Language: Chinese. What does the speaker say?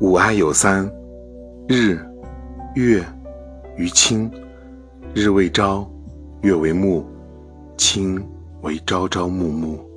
吾爱有三：日、月、与清。日为朝，月为暮，清为朝朝暮暮。